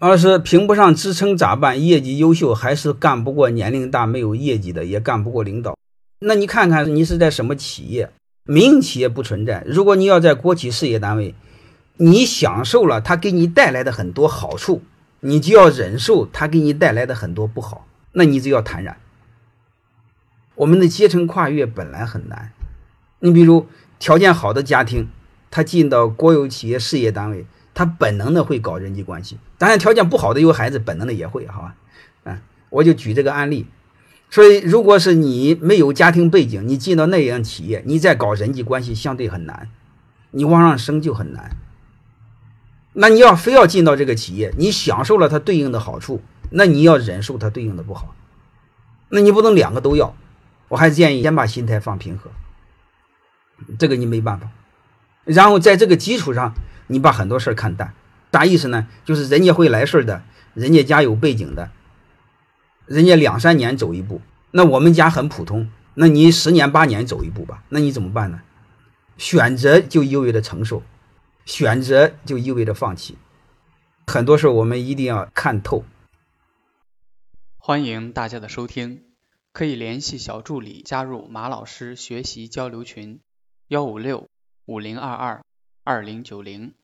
二是评不上职称咋办？业绩优秀还是干不过年龄大没有业绩的，也干不过领导。那你看看你是在什么企业？民营企业不存在。如果你要在国企事业单位，你享受了它给你带来的很多好处，你就要忍受它给你带来的很多不好，那你就要坦然。我们的阶层跨越本来很难，你比如条件好的家庭，他进到国有企业事业单位。他本能的会搞人际关系，当然条件不好的有孩子，本能的也会，好吧？嗯，我就举这个案例。所以，如果是你没有家庭背景，你进到那样企业，你再搞人际关系相对很难，你往上升就很难。那你要非要进到这个企业，你享受了它对应的好处，那你要忍受它对应的不好，那你不能两个都要。我还是建议先把心态放平和，这个你没办法。然后在这个基础上。你把很多事儿看淡，啥意思呢？就是人家会来事儿的，人家家有背景的，人家两三年走一步，那我们家很普通，那你十年八年走一步吧，那你怎么办呢？选择就意味着承受，选择就意味着放弃，很多事儿我们一定要看透。欢迎大家的收听，可以联系小助理加入马老师学习交流群：幺五六五零二二二零九零。